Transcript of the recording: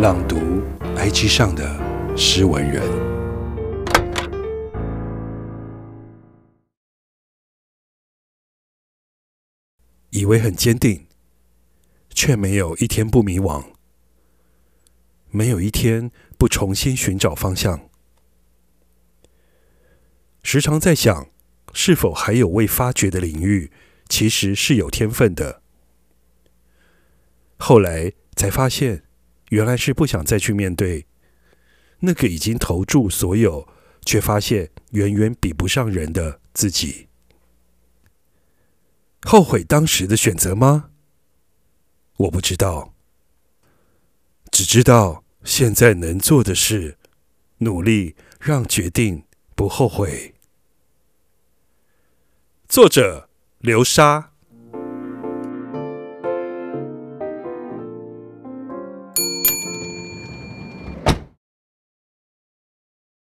朗读 IG 上的诗文人，以为很坚定，却没有一天不迷惘，没有一天不重新寻找方向。时常在想，是否还有未发掘的领域，其实是有天分的。后来才发现，原来是不想再去面对那个已经投注所有，却发现远远比不上人的自己。后悔当时的选择吗？我不知道，只知道现在能做的是努力让决定不后悔。作者：流沙。